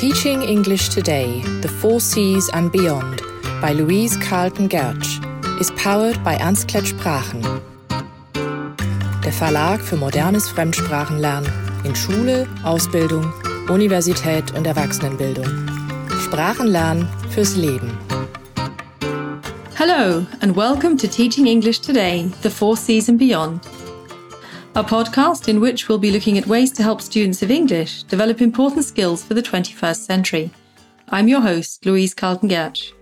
Teaching English Today, The Four Seas and Beyond by Louise Carlton Gertsch is powered by Ernstklett Sprachen. Der Verlag für modernes Fremdsprachenlernen in Schule, Ausbildung, Universität und Erwachsenenbildung. Sprachenlernen fürs Leben. Hello, and welcome to Teaching English Today, The Four Seas and Beyond a podcast in which we'll be looking at ways to help students of English develop important skills for the 21st century. I'm your host, Louise Carlton Gertsch.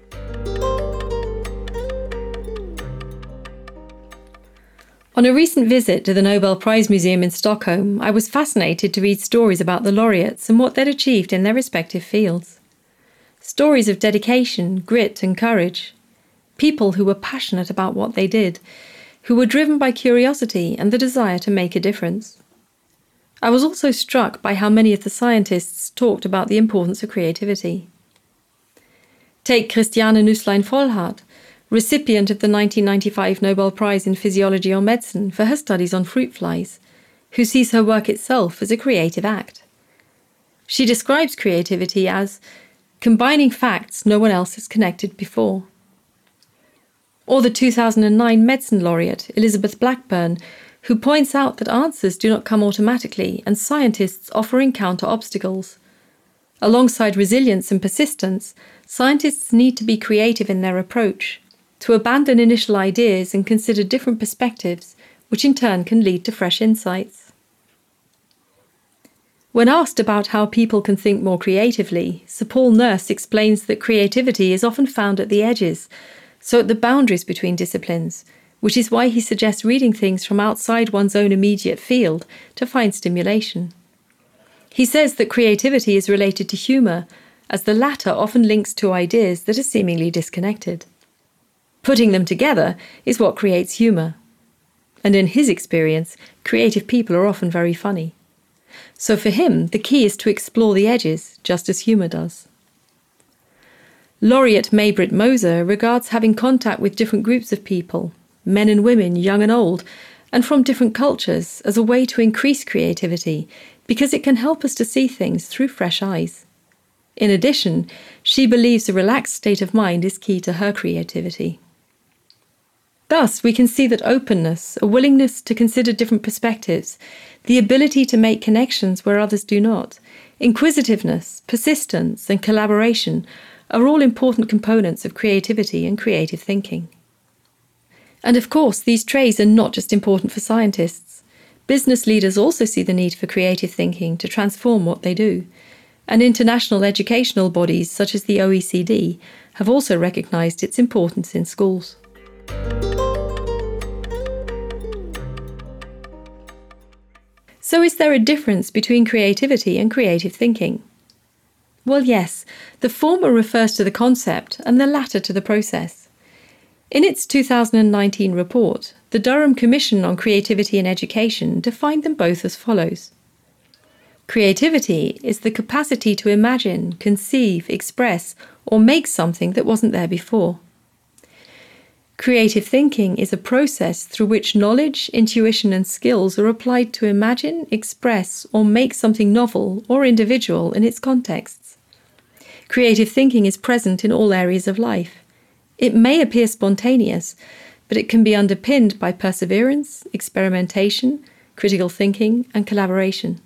On a recent visit to the Nobel Prize Museum in Stockholm, I was fascinated to read stories about the laureates and what they'd achieved in their respective fields. Stories of dedication, grit, and courage. People who were passionate about what they did who were driven by curiosity and the desire to make a difference. I was also struck by how many of the scientists talked about the importance of creativity. Take Christiane Nüsslein Volhard, recipient of the 1995 Nobel Prize in Physiology or Medicine for her studies on fruit flies, who sees her work itself as a creative act. She describes creativity as combining facts no one else has connected before or the 2009 Medicine Laureate, Elizabeth Blackburn, who points out that answers do not come automatically and scientists often encounter obstacles. Alongside resilience and persistence, scientists need to be creative in their approach, to abandon initial ideas and consider different perspectives, which in turn can lead to fresh insights. When asked about how people can think more creatively, Sir Paul Nurse explains that creativity is often found at the edges, so at the boundaries between disciplines, which is why he suggests reading things from outside one's own immediate field to find stimulation. He says that creativity is related to humour, as the latter often links to ideas that are seemingly disconnected. Putting them together is what creates humour. And in his experience, creative people are often very funny. So for him, the key is to explore the edges, just as humour does. Laureate May-Britt Moser regards having contact with different groups of people, men and women, young and old, and from different cultures, as a way to increase creativity because it can help us to see things through fresh eyes. In addition, she believes a relaxed state of mind is key to her creativity. Thus, we can see that openness, a willingness to consider different perspectives, the ability to make connections where others do not, inquisitiveness, persistence, and collaboration are all important components of creativity and creative thinking. And of course, these traits are not just important for scientists. Business leaders also see the need for creative thinking to transform what they do. And international educational bodies such as the OECD have also recognized its importance in schools. So, is there a difference between creativity and creative thinking? Well, yes, the former refers to the concept and the latter to the process. In its 2019 report, the Durham Commission on Creativity in Education defined them both as follows Creativity is the capacity to imagine, conceive, express, or make something that wasn't there before. Creative thinking is a process through which knowledge, intuition, and skills are applied to imagine, express, or make something novel or individual in its contexts. Creative thinking is present in all areas of life. It may appear spontaneous, but it can be underpinned by perseverance, experimentation, critical thinking, and collaboration.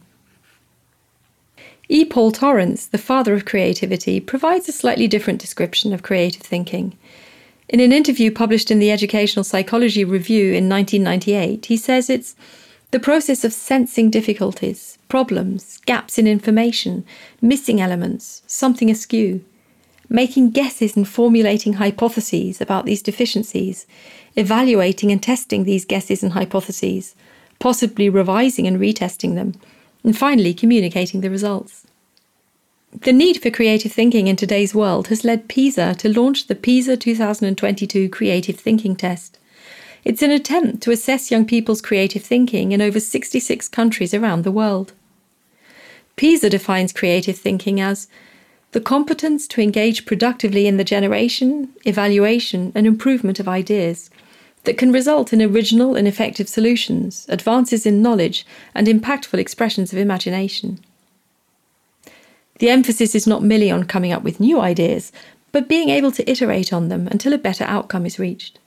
E. Paul Torrance, the father of creativity, provides a slightly different description of creative thinking. In an interview published in the Educational Psychology Review in 1998, he says it's the process of sensing difficulties, problems, gaps in information, missing elements, something askew, making guesses and formulating hypotheses about these deficiencies, evaluating and testing these guesses and hypotheses, possibly revising and retesting them, and finally communicating the results. The need for creative thinking in today's world has led PISA to launch the PISA 2022 Creative Thinking Test. It's an attempt to assess young people's creative thinking in over 66 countries around the world. PISA defines creative thinking as the competence to engage productively in the generation, evaluation, and improvement of ideas that can result in original and effective solutions, advances in knowledge, and impactful expressions of imagination. The emphasis is not merely on coming up with new ideas, but being able to iterate on them until a better outcome is reached.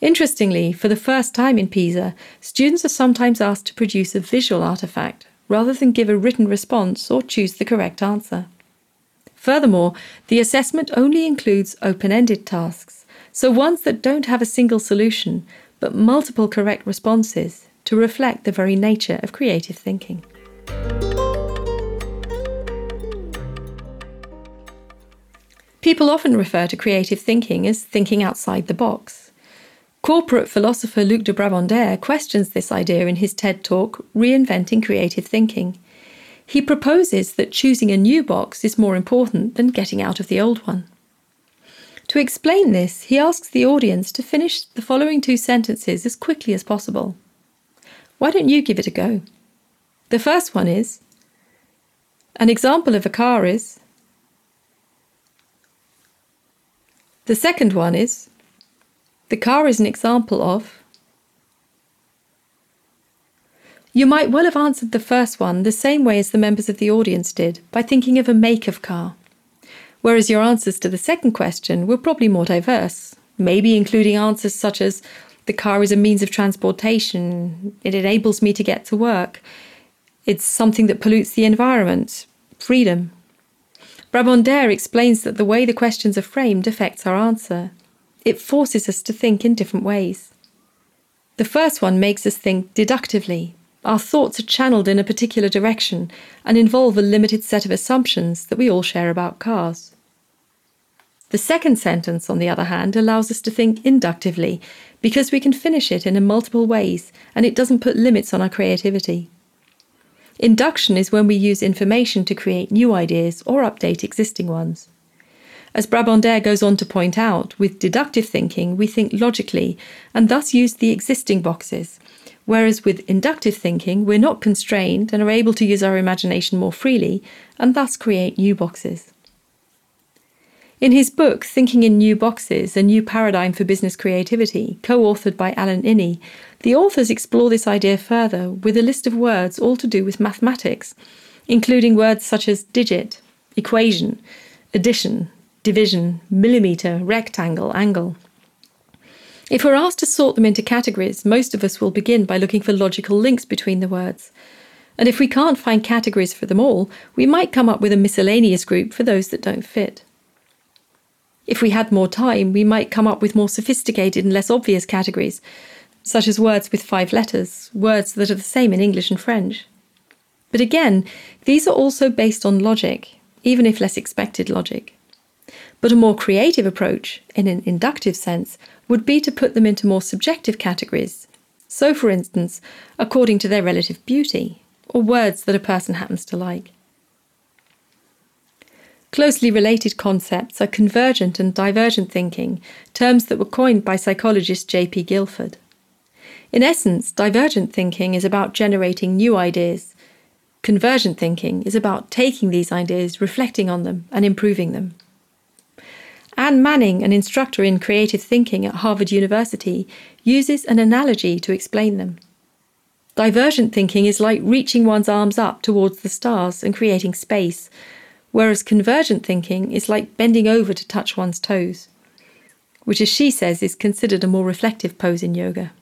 Interestingly, for the first time in PISA, students are sometimes asked to produce a visual artifact rather than give a written response or choose the correct answer. Furthermore, the assessment only includes open ended tasks, so ones that don't have a single solution, but multiple correct responses to reflect the very nature of creative thinking. People often refer to creative thinking as thinking outside the box. Corporate philosopher Luc de Brabandere questions this idea in his TED talk, Reinventing Creative Thinking. He proposes that choosing a new box is more important than getting out of the old one. To explain this, he asks the audience to finish the following two sentences as quickly as possible. Why don't you give it a go? The first one is An example of a car is. The second one is The car is an example of. You might well have answered the first one the same way as the members of the audience did, by thinking of a make of car. Whereas your answers to the second question were probably more diverse, maybe including answers such as the car is a means of transportation, it enables me to get to work, it's something that pollutes the environment, freedom. Brabandere explains that the way the questions are framed affects our answer. It forces us to think in different ways. The first one makes us think deductively, our thoughts are channeled in a particular direction and involve a limited set of assumptions that we all share about cars. The second sentence, on the other hand, allows us to think inductively because we can finish it in multiple ways and it doesn't put limits on our creativity. Induction is when we use information to create new ideas or update existing ones. As Brabandere goes on to point out, with deductive thinking, we think logically and thus use the existing boxes, Whereas with inductive thinking, we're not constrained and are able to use our imagination more freely and thus create new boxes. In his book, Thinking in New Boxes A New Paradigm for Business Creativity, co authored by Alan Iny, the authors explore this idea further with a list of words all to do with mathematics, including words such as digit, equation, addition, division, millimetre, rectangle, angle. If we're asked to sort them into categories, most of us will begin by looking for logical links between the words. And if we can't find categories for them all, we might come up with a miscellaneous group for those that don't fit. If we had more time, we might come up with more sophisticated and less obvious categories, such as words with five letters, words that are the same in English and French. But again, these are also based on logic, even if less expected logic. But a more creative approach, in an inductive sense, would be to put them into more subjective categories. So, for instance, according to their relative beauty, or words that a person happens to like. Closely related concepts are convergent and divergent thinking, terms that were coined by psychologist J.P. Guilford. In essence, divergent thinking is about generating new ideas. Convergent thinking is about taking these ideas, reflecting on them, and improving them. Anne Manning, an instructor in creative thinking at Harvard University, uses an analogy to explain them. Divergent thinking is like reaching one's arms up towards the stars and creating space, whereas convergent thinking is like bending over to touch one's toes, which, as she says, is considered a more reflective pose in yoga.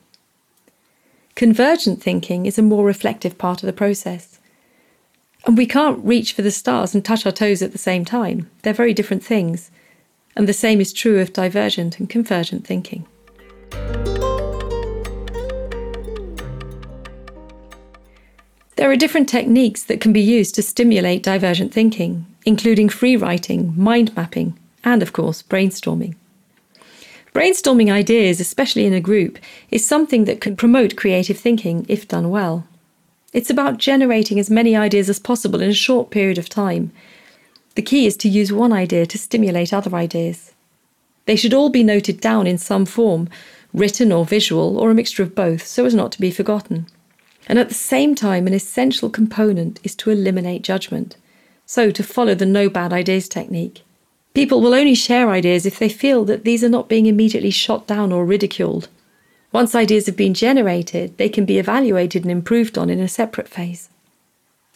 Convergent thinking is a more reflective part of the process. And we can't reach for the stars and touch our toes at the same time. They're very different things and the same is true of divergent and convergent thinking. There are different techniques that can be used to stimulate divergent thinking, including free writing, mind mapping, and of course, brainstorming. Brainstorming ideas, especially in a group, is something that can promote creative thinking if done well. It's about generating as many ideas as possible in a short period of time the key is to use one idea to stimulate other ideas. They should all be noted down in some form, written or visual, or a mixture of both, so as not to be forgotten. And at the same time, an essential component is to eliminate judgment. So, to follow the no bad ideas technique. People will only share ideas if they feel that these are not being immediately shot down or ridiculed. Once ideas have been generated, they can be evaluated and improved on in a separate phase.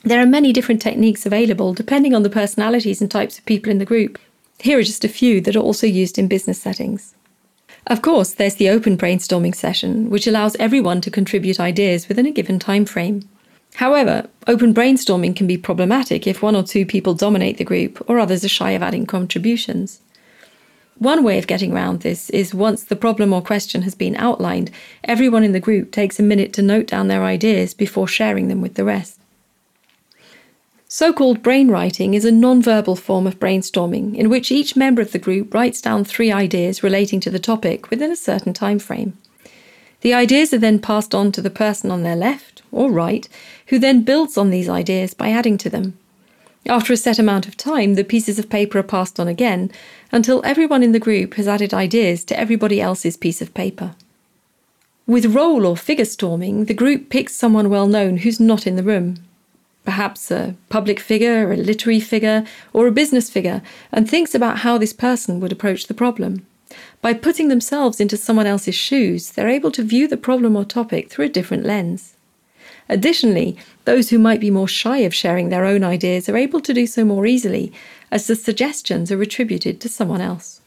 There are many different techniques available depending on the personalities and types of people in the group. Here are just a few that are also used in business settings. Of course, there's the open brainstorming session, which allows everyone to contribute ideas within a given time frame. However, open brainstorming can be problematic if one or two people dominate the group or others are shy of adding contributions. One way of getting around this is once the problem or question has been outlined, everyone in the group takes a minute to note down their ideas before sharing them with the rest. So called brainwriting is a non-verbal form of brainstorming in which each member of the group writes down three ideas relating to the topic within a certain time frame. The ideas are then passed on to the person on their left or right, who then builds on these ideas by adding to them. After a set amount of time, the pieces of paper are passed on again until everyone in the group has added ideas to everybody else's piece of paper. With role or figure storming, the group picks someone well known who's not in the room perhaps a public figure, a literary figure, or a business figure, and thinks about how this person would approach the problem. By putting themselves into someone else's shoes, they're able to view the problem or topic through a different lens. Additionally, those who might be more shy of sharing their own ideas are able to do so more easily, as the suggestions are attributed to someone else.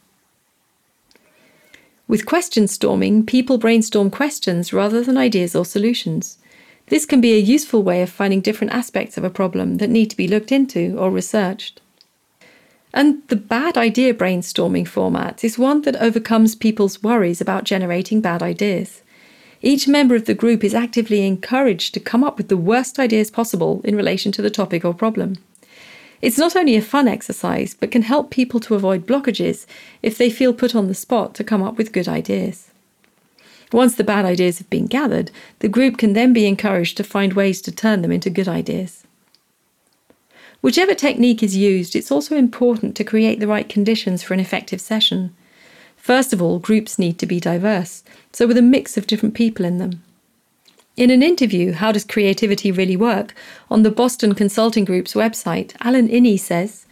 With question storming, people brainstorm questions rather than ideas or solutions. This can be a useful way of finding different aspects of a problem that need to be looked into or researched. And the bad idea brainstorming format is one that overcomes people's worries about generating bad ideas. Each member of the group is actively encouraged to come up with the worst ideas possible in relation to the topic or problem. It's not only a fun exercise, but can help people to avoid blockages if they feel put on the spot to come up with good ideas. Once the bad ideas have been gathered, the group can then be encouraged to find ways to turn them into good ideas. Whichever technique is used, it's also important to create the right conditions for an effective session. First of all, groups need to be diverse, so with a mix of different people in them. In an interview, How Does Creativity Really Work? on the Boston Consulting Group's website, Alan Iny says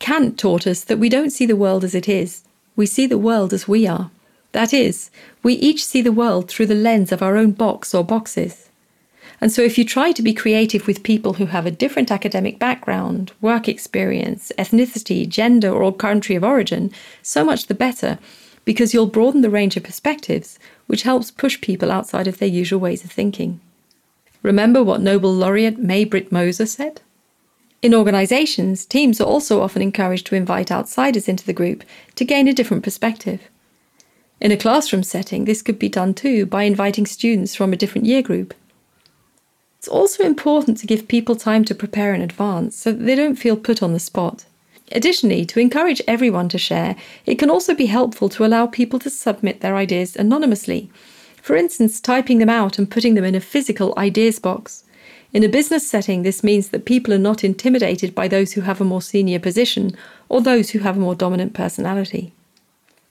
Kant taught us that we don't see the world as it is, we see the world as we are. That is, we each see the world through the lens of our own box or boxes. And so, if you try to be creative with people who have a different academic background, work experience, ethnicity, gender, or country of origin, so much the better, because you'll broaden the range of perspectives, which helps push people outside of their usual ways of thinking. Remember what Nobel laureate May Britt Moser said? In organisations, teams are also often encouraged to invite outsiders into the group to gain a different perspective. In a classroom setting, this could be done too by inviting students from a different year group. It's also important to give people time to prepare in advance so that they don't feel put on the spot. Additionally, to encourage everyone to share, it can also be helpful to allow people to submit their ideas anonymously. For instance, typing them out and putting them in a physical ideas box. In a business setting, this means that people are not intimidated by those who have a more senior position or those who have a more dominant personality.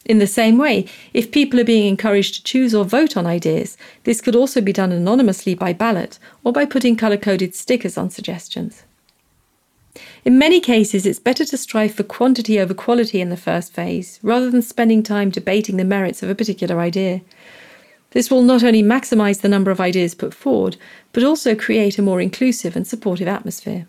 In the same way, if people are being encouraged to choose or vote on ideas, this could also be done anonymously by ballot or by putting colour coded stickers on suggestions. In many cases, it's better to strive for quantity over quality in the first phase, rather than spending time debating the merits of a particular idea. This will not only maximise the number of ideas put forward, but also create a more inclusive and supportive atmosphere.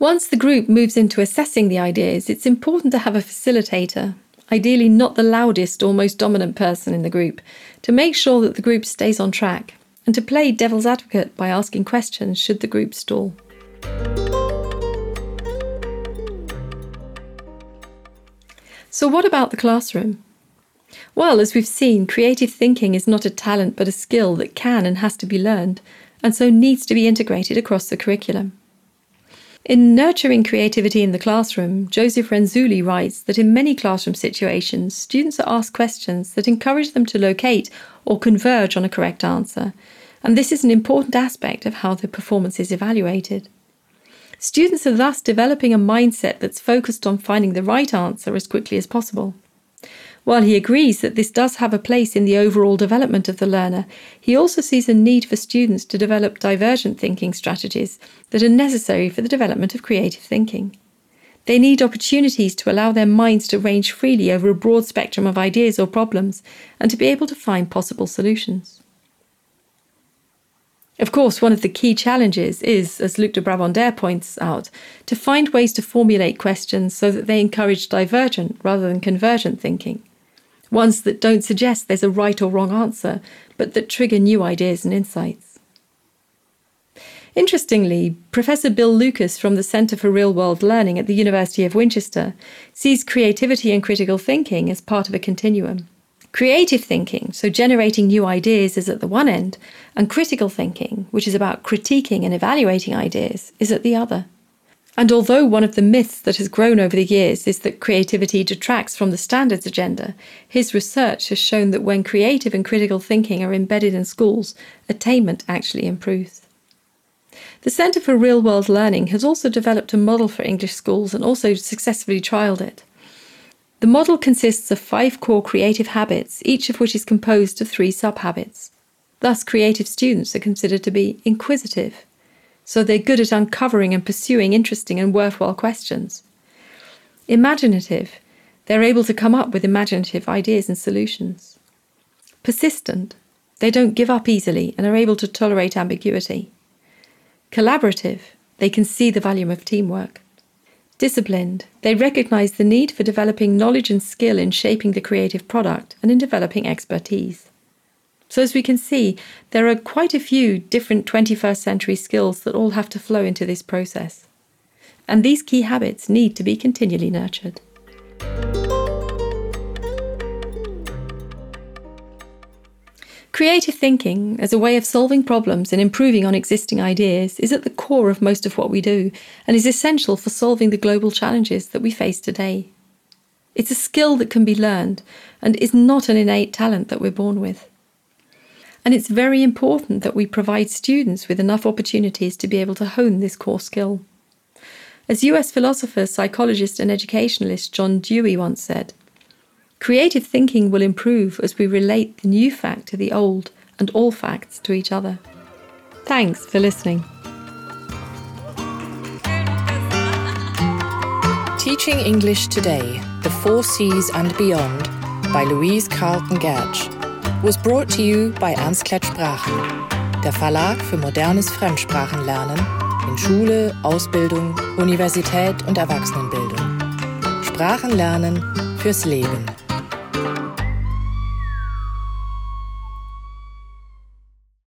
Once the group moves into assessing the ideas, it's important to have a facilitator, ideally not the loudest or most dominant person in the group, to make sure that the group stays on track, and to play devil's advocate by asking questions should the group stall. So, what about the classroom? Well, as we've seen, creative thinking is not a talent but a skill that can and has to be learned, and so needs to be integrated across the curriculum. In Nurturing Creativity in the Classroom, Joseph Renzulli writes that in many classroom situations, students are asked questions that encourage them to locate or converge on a correct answer, and this is an important aspect of how the performance is evaluated. Students are thus developing a mindset that's focused on finding the right answer as quickly as possible. While he agrees that this does have a place in the overall development of the learner, he also sees a need for students to develop divergent thinking strategies that are necessary for the development of creative thinking. They need opportunities to allow their minds to range freely over a broad spectrum of ideas or problems and to be able to find possible solutions. Of course, one of the key challenges is, as Luc de Brabandere points out, to find ways to formulate questions so that they encourage divergent rather than convergent thinking. Ones that don't suggest there's a right or wrong answer, but that trigger new ideas and insights. Interestingly, Professor Bill Lucas from the Centre for Real World Learning at the University of Winchester sees creativity and critical thinking as part of a continuum. Creative thinking, so generating new ideas, is at the one end, and critical thinking, which is about critiquing and evaluating ideas, is at the other. And although one of the myths that has grown over the years is that creativity detracts from the standards agenda, his research has shown that when creative and critical thinking are embedded in schools, attainment actually improves. The Centre for Real World Learning has also developed a model for English schools and also successfully trialled it. The model consists of five core creative habits, each of which is composed of three sub-habits. Thus, creative students are considered to be inquisitive, so they're good at uncovering and pursuing interesting and worthwhile questions. Imaginative, they're able to come up with imaginative ideas and solutions. Persistent, they don't give up easily and are able to tolerate ambiguity. Collaborative, they can see the value of teamwork. Disciplined, they recognize the need for developing knowledge and skill in shaping the creative product and in developing expertise. So, as we can see, there are quite a few different 21st century skills that all have to flow into this process. And these key habits need to be continually nurtured. Creative thinking, as a way of solving problems and improving on existing ideas, is at the core of most of what we do and is essential for solving the global challenges that we face today. It's a skill that can be learned and is not an innate talent that we're born with. And it's very important that we provide students with enough opportunities to be able to hone this core skill. As US philosopher, psychologist, and educationalist John Dewey once said, Creative thinking will improve as we relate the new fact to the old and all facts to each other. Thanks for listening. Teaching English Today, The Four Cs and Beyond by Louise Carlton Gertsch was brought to you by Ernst Sprachen, der Verlag für modernes Fremdsprachenlernen in Schule, Ausbildung, Universität und Erwachsenenbildung. Sprachenlernen fürs Leben.